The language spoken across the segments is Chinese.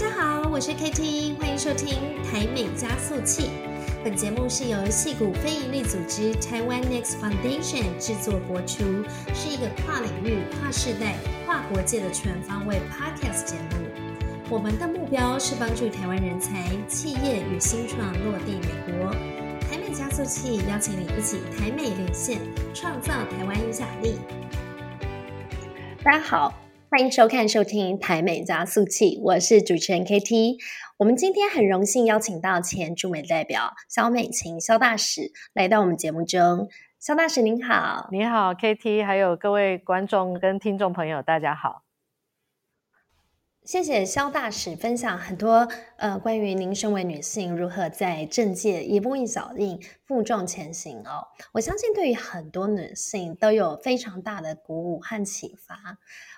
大家好，我是 KT，欢迎收听台美加速器。本节目是由戏谷非营利组织台湾 Next Foundation 制作播出，是一个跨领域、跨世代、跨国界的全方位 Podcast 节目。我们的目标是帮助台湾人才、企业与新创落地美国。台美加速器邀请你一起台美连线，创造台湾影响力。大家好。欢迎收看、收听台美加速器，我是主持人 KT。我们今天很荣幸邀请到前驻美代表肖美琴肖大使来到我们节目中。肖大使您好，你好 KT，还有各位观众跟听众朋友，大家好。谢谢肖大使分享很多呃关于您身为女性如何在政界一步一脚印负重前行哦。我相信对于很多女性都有非常大的鼓舞和启发。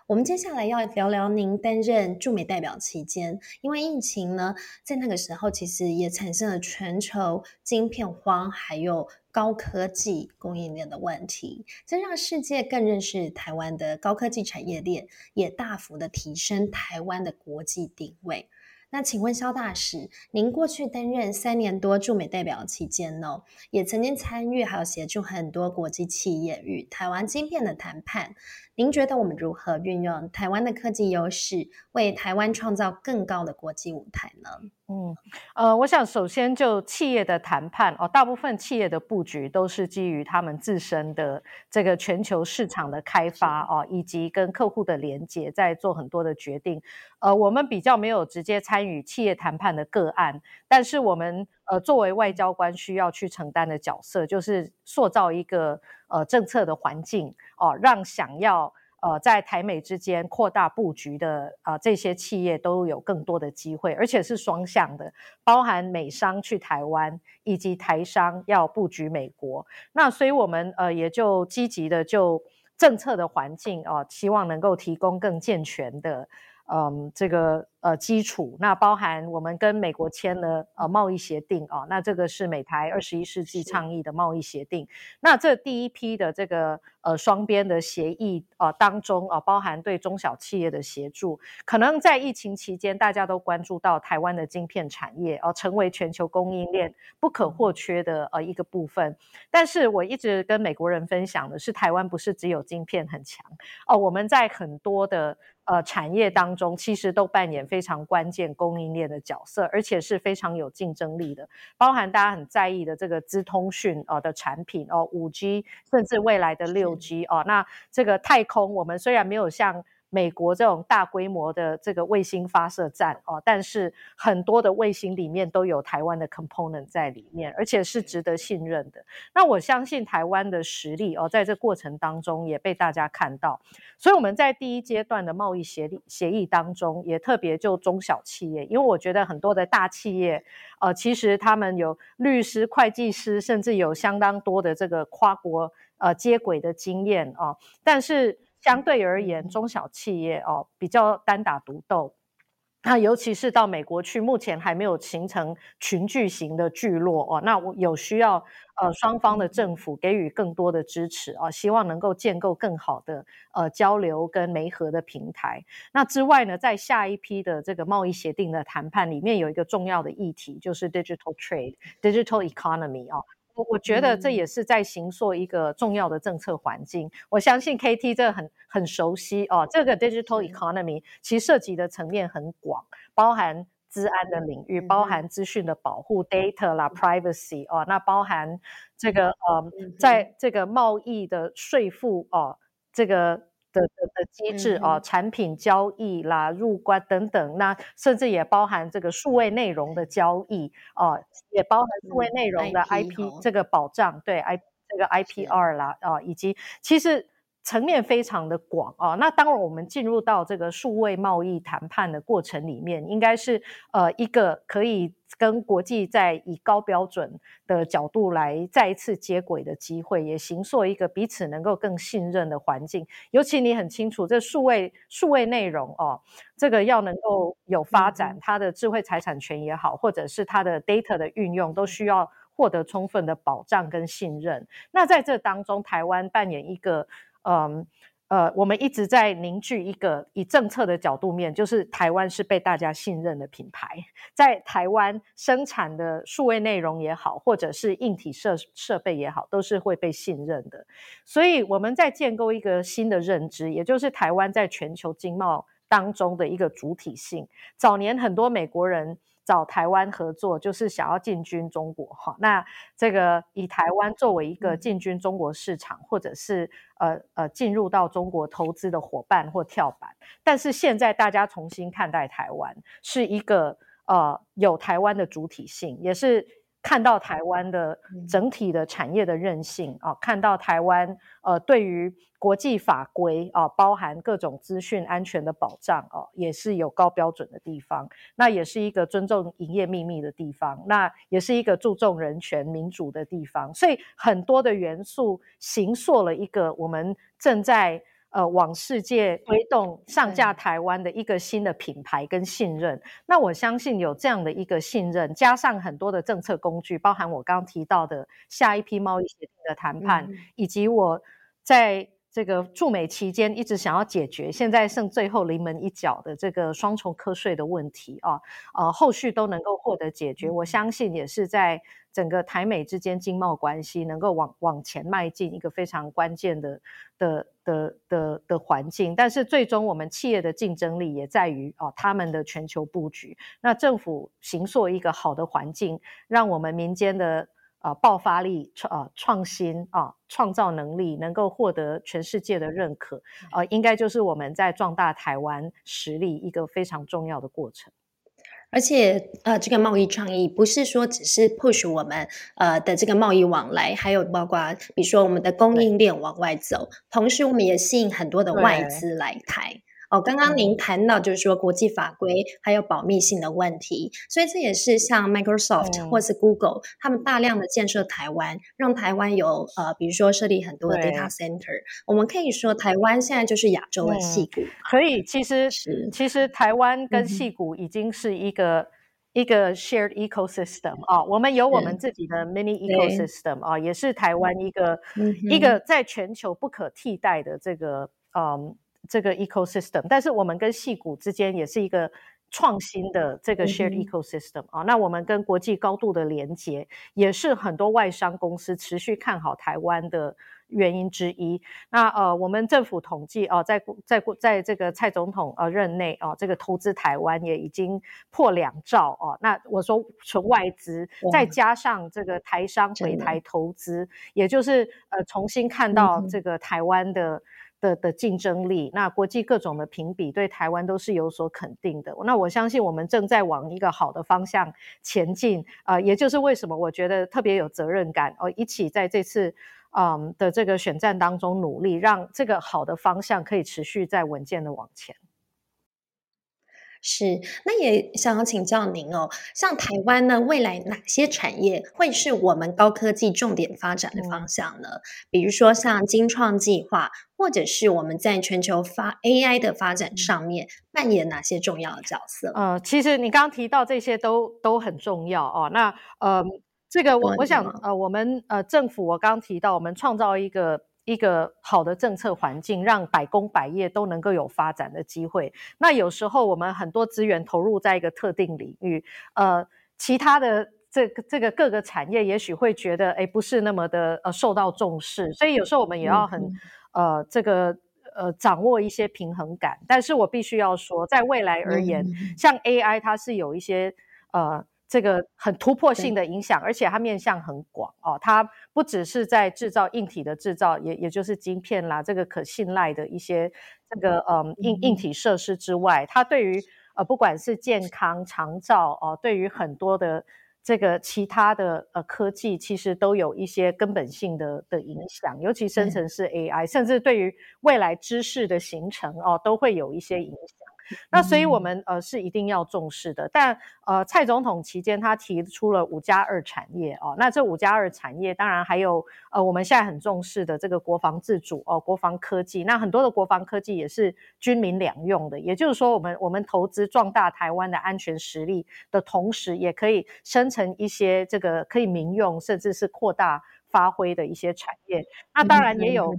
我们接下来要聊聊您担任驻美代表期间，因为疫情呢，在那个时候其实也产生了全球晶片荒，还有高科技供应链的问题，这让世界更认识台湾的高科技产业链，也大幅的提升台湾的国际定位。那请问肖大使，您过去担任三年多驻美代表期间呢，也曾经参与还有协助很多国际企业与台湾晶片的谈判。您觉得我们如何运用台湾的科技优势，为台湾创造更高的国际舞台呢？嗯，呃，我想首先就企业的谈判哦，大部分企业的布局都是基于他们自身的这个全球市场的开发哦，以及跟客户的连接，在做很多的决定。呃，我们比较没有直接参与企业谈判的个案，但是我们呃作为外交官需要去承担的角色，就是塑造一个。呃，政策的环境哦，让想要呃在台美之间扩大布局的啊这些企业都有更多的机会，而且是双向的，包含美商去台湾以及台商要布局美国。那所以我们呃也就积极的就政策的环境哦，希望能够提供更健全的。嗯，这个呃基础，那包含我们跟美国签了呃贸易协定哦，那这个是美台二十一世纪倡议的贸易协定。那这第一批的这个呃双边的协议啊当中啊，包含对中小企业的协助，可能在疫情期间大家都关注到台湾的晶片产业哦，成为全球供应链不可或缺的呃一个部分。但是我一直跟美国人分享的是，台湾不是只有晶片很强哦，我们在很多的。呃，产业当中其实都扮演非常关键供应链的角色，而且是非常有竞争力的，包含大家很在意的这个资通讯呃的产品哦，五 G 甚至未来的六 G 哦，那这个太空我们虽然没有像。美国这种大规模的这个卫星发射站哦，但是很多的卫星里面都有台湾的 component 在里面，而且是值得信任的。那我相信台湾的实力哦，在这过程当中也被大家看到。所以我们在第一阶段的贸易协议协议当中，也特别就中小企业，因为我觉得很多的大企业呃，其实他们有律师、会计师，甚至有相当多的这个跨国呃接轨的经验啊，但是。相对而言，中小企业哦比较单打独斗，那尤其是到美国去，目前还没有形成群聚型的聚落哦。那我有需要呃双方的政府给予更多的支持啊，希望能够建构更好的呃交流跟媒合的平台。那之外呢，在下一批的这个贸易协定的谈判里面，有一个重要的议题就是 digital trade、digital economy 啊。我我觉得这也是在行塑一个重要的政策环境。我相信 KT 这很很熟悉哦。这个 digital economy 其实涉及的层面很广，包含治安的领域，包含资讯的保护 data 啦 privacy 哦，那包含这个呃，在这个贸易的税负哦，这个。的的的机制哦，产品交易啦、入关等等，那甚至也包含这个数位内容的交易哦，也包含数位内容的 IP 这个保障，对 I 这个 IPR 啦啊，以及其实。层面非常的广啊，那当然我们进入到这个数位贸易谈判的过程里面，应该是呃一个可以跟国际在以高标准的角度来再一次接轨的机会，也形塑一个彼此能够更信任的环境。尤其你很清楚，这数位数位内容哦，这个要能够有发展，它的智慧财产权也好，或者是它的 data 的运用，都需要获得充分的保障跟信任。那在这当中，台湾扮演一个。嗯，呃，我们一直在凝聚一个以政策的角度面，就是台湾是被大家信任的品牌，在台湾生产的数位内容也好，或者是硬体设设备也好，都是会被信任的。所以我们在建构一个新的认知，也就是台湾在全球经贸当中的一个主体性。早年很多美国人。找台湾合作就是想要进军中国哈，那这个以台湾作为一个进军中国市场，或者是呃呃进入到中国投资的伙伴或跳板，但是现在大家重新看待台湾是一个呃有台湾的主体性，也是。看到台湾的整体的产业的韧性啊，看到台湾呃对于国际法规啊，包含各种资讯安全的保障哦，也是有高标准的地方。那也是一个尊重营业秘密的地方，那也是一个注重人权民主的地方。所以很多的元素形塑了一个我们正在。呃，往世界推动上架台湾的一个新的品牌跟信任，那我相信有这样的一个信任，加上很多的政策工具，包含我刚刚提到的下一批贸易协定的谈判，以及我在这个驻美期间一直想要解决，现在剩最后临门一脚的这个双重课税的问题啊，呃，后续都能够获得解决，我相信也是在。整个台美之间经贸关系能够往往前迈进一个非常关键的的的的的环境，但是最终我们企业的竞争力也在于哦他们的全球布局。那政府行塑一个好的环境，让我们民间的呃爆发力创创新啊创造能力能够获得全世界的认可啊，应该就是我们在壮大台湾实力一个非常重要的过程。而且，呃，这个贸易倡议不是说只是 push 我们呃的这个贸易往来，还有包括比如说我们的供应链往外走，同时我们也吸引很多的外资来台。哦，刚刚您谈到就是说国际法规还有保密性的问题，所以这也是像 Microsoft 或是 Google 他们大量的建设台湾，让台湾有呃，比如说设立很多的 data center。我们可以说台湾现在就是亚洲的戏骨。可以，其实其实台湾跟戏骨已经是一个一个 shared ecosystem 啊，我们有我们自己的 mini ecosystem 啊，也是台湾一个一个在全球不可替代的这个嗯。这个 ecosystem，但是我们跟戏股之间也是一个创新的这个 shared ecosystem 啊。那我们跟国际高度的连接，也是很多外商公司持续看好台湾的原因之一。那呃，我们政府统计啊，在在在这个蔡总统呃任内啊，这个投资台湾也已经破两兆哦。那我说纯外资，再加上这个台商回台投资，也就是呃重新看到这个台湾的。的的竞争力，那国际各种的评比对台湾都是有所肯定的。那我相信我们正在往一个好的方向前进啊，也就是为什么我觉得特别有责任感哦，一起在这次嗯的这个选战当中努力，让这个好的方向可以持续在稳健的往前。是，那也想要请教您哦，像台湾呢，未来哪些产业会是我们高科技重点发展的方向呢？比如说像金创计划，或者是我们在全球发 AI 的发展上面扮演哪些重要的角色？呃，其实你刚刚提到这些都都很重要哦。那呃，这个我我想呃，我们呃政府我刚刚提到，我们创造一个。一个好的政策环境，让百工百业都能够有发展的机会。那有时候我们很多资源投入在一个特定领域，呃，其他的这个这个各个产业也许会觉得，哎，不是那么的呃受到重视。所以有时候我们也要很呃这个呃掌握一些平衡感。但是我必须要说，在未来而言，像 AI 它是有一些呃。这个很突破性的影响，而且它面向很广哦，它不只是在制造硬体的制造，也也就是晶片啦，这个可信赖的一些这个嗯硬硬体设施之外，它对于呃不管是健康长照哦，对于很多的这个其他的呃科技，其实都有一些根本性的的影响，尤其生成式 AI，甚至对于未来知识的形成哦，都会有一些影响。那所以，我们呃是一定要重视的。但呃，蔡总统期间他提出了五加二产业哦，那这五加二产业当然还有呃我们现在很重视的这个国防自主哦，国防科技。那很多的国防科技也是军民两用的，也就是说，我们我们投资壮大台湾的安全实力的同时，也可以生成一些这个可以民用甚至是扩大发挥的一些产业。那当然也有。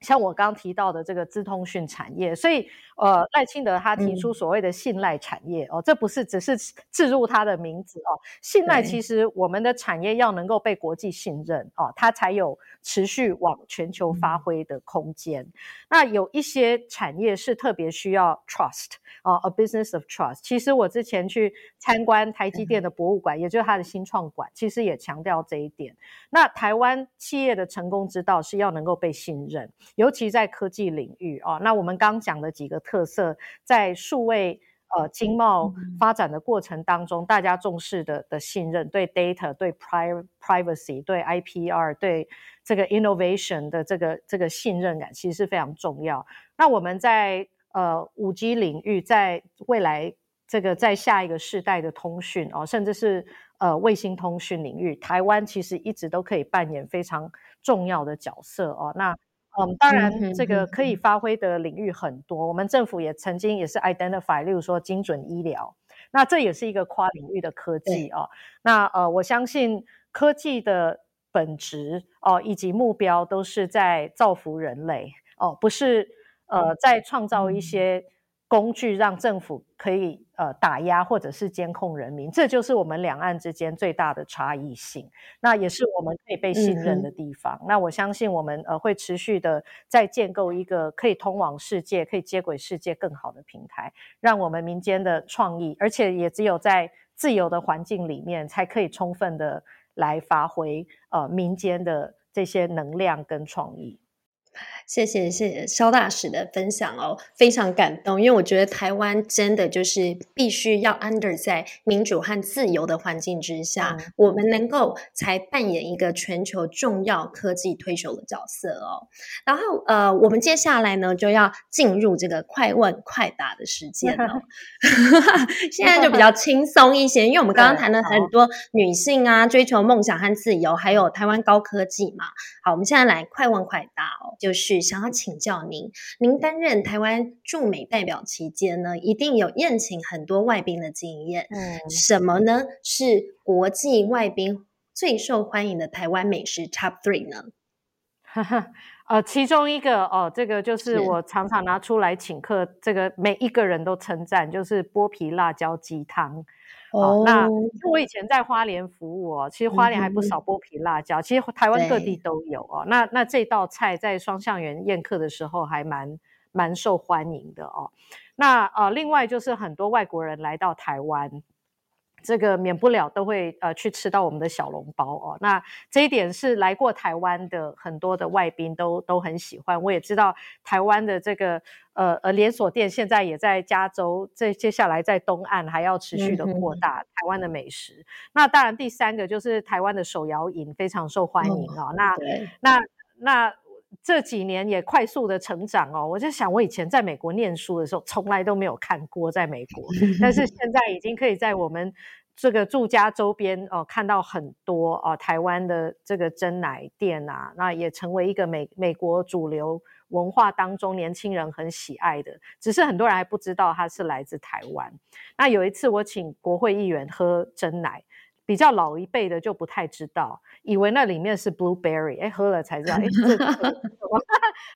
像我刚提到的这个资通讯产业，所以呃，赖清德他提出所谓的信赖产业哦，这不是只是置入他的名字哦，信赖其实我们的产业要能够被国际信任哦，它才有持续往全球发挥的空间。那有一些产业是特别需要 trust 啊，a business of trust。其实我之前去参观台积电的博物馆，也就是它的新创馆，其实也强调这一点。那台湾企业的成功之道是要能够被信任。尤其在科技领域啊，那我们刚讲的几个特色，在数位呃经贸发展的过程当中，大家重视的的信任，对 data、对 privacy、对 IPR、对这个 innovation 的这个这个信任感，其实是非常重要。那我们在呃五 G 领域，在未来这个在下一个世代的通讯哦，甚至是呃卫星通讯领域，台湾其实一直都可以扮演非常重要的角色哦。那嗯，当然，这个可以发挥的领域很多。我们政府也曾经也是 identify，例如说精准医疗，那这也是一个跨领域的科技哦。那呃，我相信科技的本质哦，以及目标都是在造福人类哦，不是呃在创造一些。工具让政府可以呃打压或者是监控人民，这就是我们两岸之间最大的差异性。那也是我们可以被信任的地方。那我相信我们呃会持续的在建构一个可以通往世界、可以接轨世界更好的平台，让我们民间的创意，而且也只有在自由的环境里面，才可以充分的来发挥呃民间的这些能量跟创意。谢谢谢谢肖大使的分享哦，非常感动，因为我觉得台湾真的就是必须要 under 在民主和自由的环境之下，我们能够才扮演一个全球重要科技推手的角色哦。然后呃，我们接下来呢就要进入这个快问快答的时间了，现在就比较轻松一些，因为我们刚刚谈了很多女性啊追求梦想和自由，还有台湾高科技嘛。好，我们现在来快问快答哦，就。就是想要请教您，您担任台湾驻美代表期间呢，一定有宴请很多外宾的经验。嗯，什么呢？是国际外宾最受欢迎的台湾美食 Top Three 呢？哈哈，呃，其中一个哦，这个就是我常常拿出来请客，这个每一个人都称赞，就是剥皮辣椒鸡汤。哦，那我以前在花莲服务哦，其实花莲还不少剥皮辣椒，其实台湾各地都有哦。那那这道菜在双向园宴客的时候还蛮蛮受欢迎的哦。那呃，另外就是很多外国人来到台湾。这个免不了都会呃去吃到我们的小笼包哦，那这一点是来过台湾的很多的外宾都都很喜欢。我也知道台湾的这个呃呃连锁店现在也在加州，这接下来在东岸还要持续的扩大台湾的美食。那当然第三个就是台湾的手摇饮非常受欢迎哦。那那那。这几年也快速的成长哦，我就想我以前在美国念书的时候，从来都没有看过在美国，但是现在已经可以在我们这个住家周边哦看到很多哦台湾的这个真奶店啊，那也成为一个美美国主流文化当中年轻人很喜爱的，只是很多人还不知道它是来自台湾。那有一次我请国会议员喝真奶。比较老一辈的就不太知道，以为那里面是 blueberry，哎，喝了才知道，哎，这个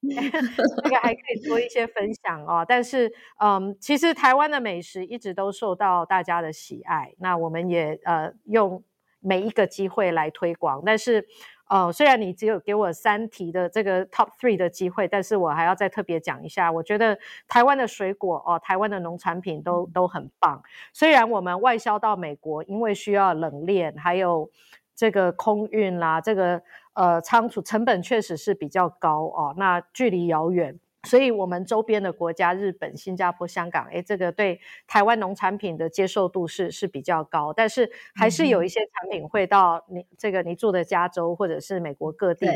这个还可以做一些分享哦。但是，嗯，其实台湾的美食一直都受到大家的喜爱，那我们也呃用每一个机会来推广，但是。哦，虽然你只有给我三题的这个 top three 的机会，但是我还要再特别讲一下。我觉得台湾的水果哦，台湾的农产品都都很棒。虽然我们外销到美国，因为需要冷链，还有这个空运啦，这个呃仓储成本确实是比较高哦。那距离遥远。所以，我们周边的国家，日本、新加坡、香港，哎，这个对台湾农产品的接受度是是比较高，但是还是有一些产品会到你这个你住的加州或者是美国各地。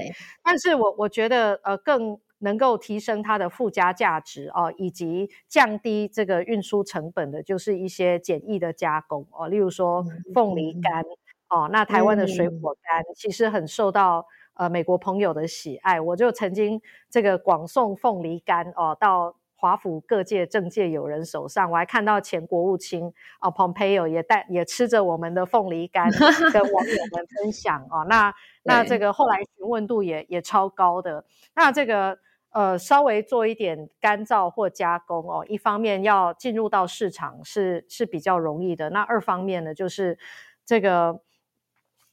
但是我我觉得，呃，更能够提升它的附加价值哦，以及降低这个运输成本的，就是一些简易的加工哦，例如说凤梨干哦，那。台湾的水果干其实很受到。呃，美国朋友的喜爱，我就曾经这个广送凤梨干哦，到华府各界政界友人手上，我还看到前国务卿啊，Pompeo 也带也吃着我们的凤梨干 跟网友们分享哦。那那这个后来询问度也也超高的。那这个呃稍微做一点干燥或加工哦，一方面要进入到市场是是比较容易的，那二方面呢就是这个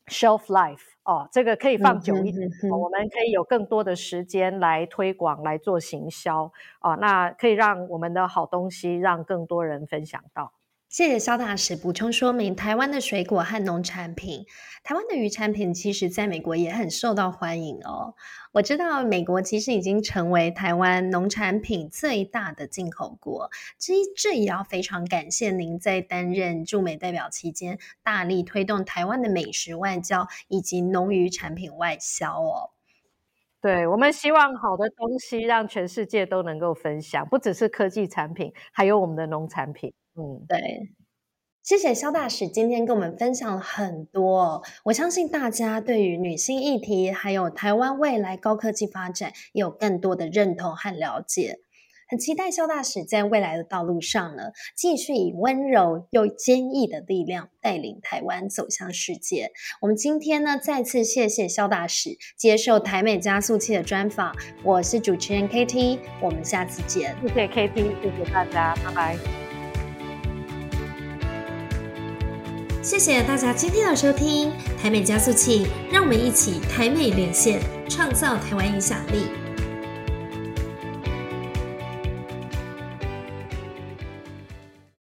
shelf life 哦，这个可以放久一点，我们可以有更多的时间来推广来做行销啊，那可以让我们的好东西让更多人分享到。谢谢肖大使补充说明，台湾的水果和农产品，台湾的鱼产品，其实在美国也很受到欢迎哦。我知道美国其实已经成为台湾农产品最大的进口国，这这也要非常感谢您在担任驻美代表期间，大力推动台湾的美食外交以及农渔产品外销哦。对我们希望好的东西让全世界都能够分享，不只是科技产品，还有我们的农产品。嗯，对，谢谢肖大使今天跟我们分享了很多。我相信大家对于女性议题，还有台湾未来高科技发展，有更多的认同和了解。很期待肖大使在未来的道路上呢，继续以温柔又坚毅的力量带领台湾走向世界。我们今天呢，再次谢谢肖大使接受台美加速器的专访。我是主持人 KT，我们下次见。谢谢 KT，谢谢大家，拜拜。谢谢大家今天的收听，台美加速器，让我们一起台美连线，创造台湾影响力。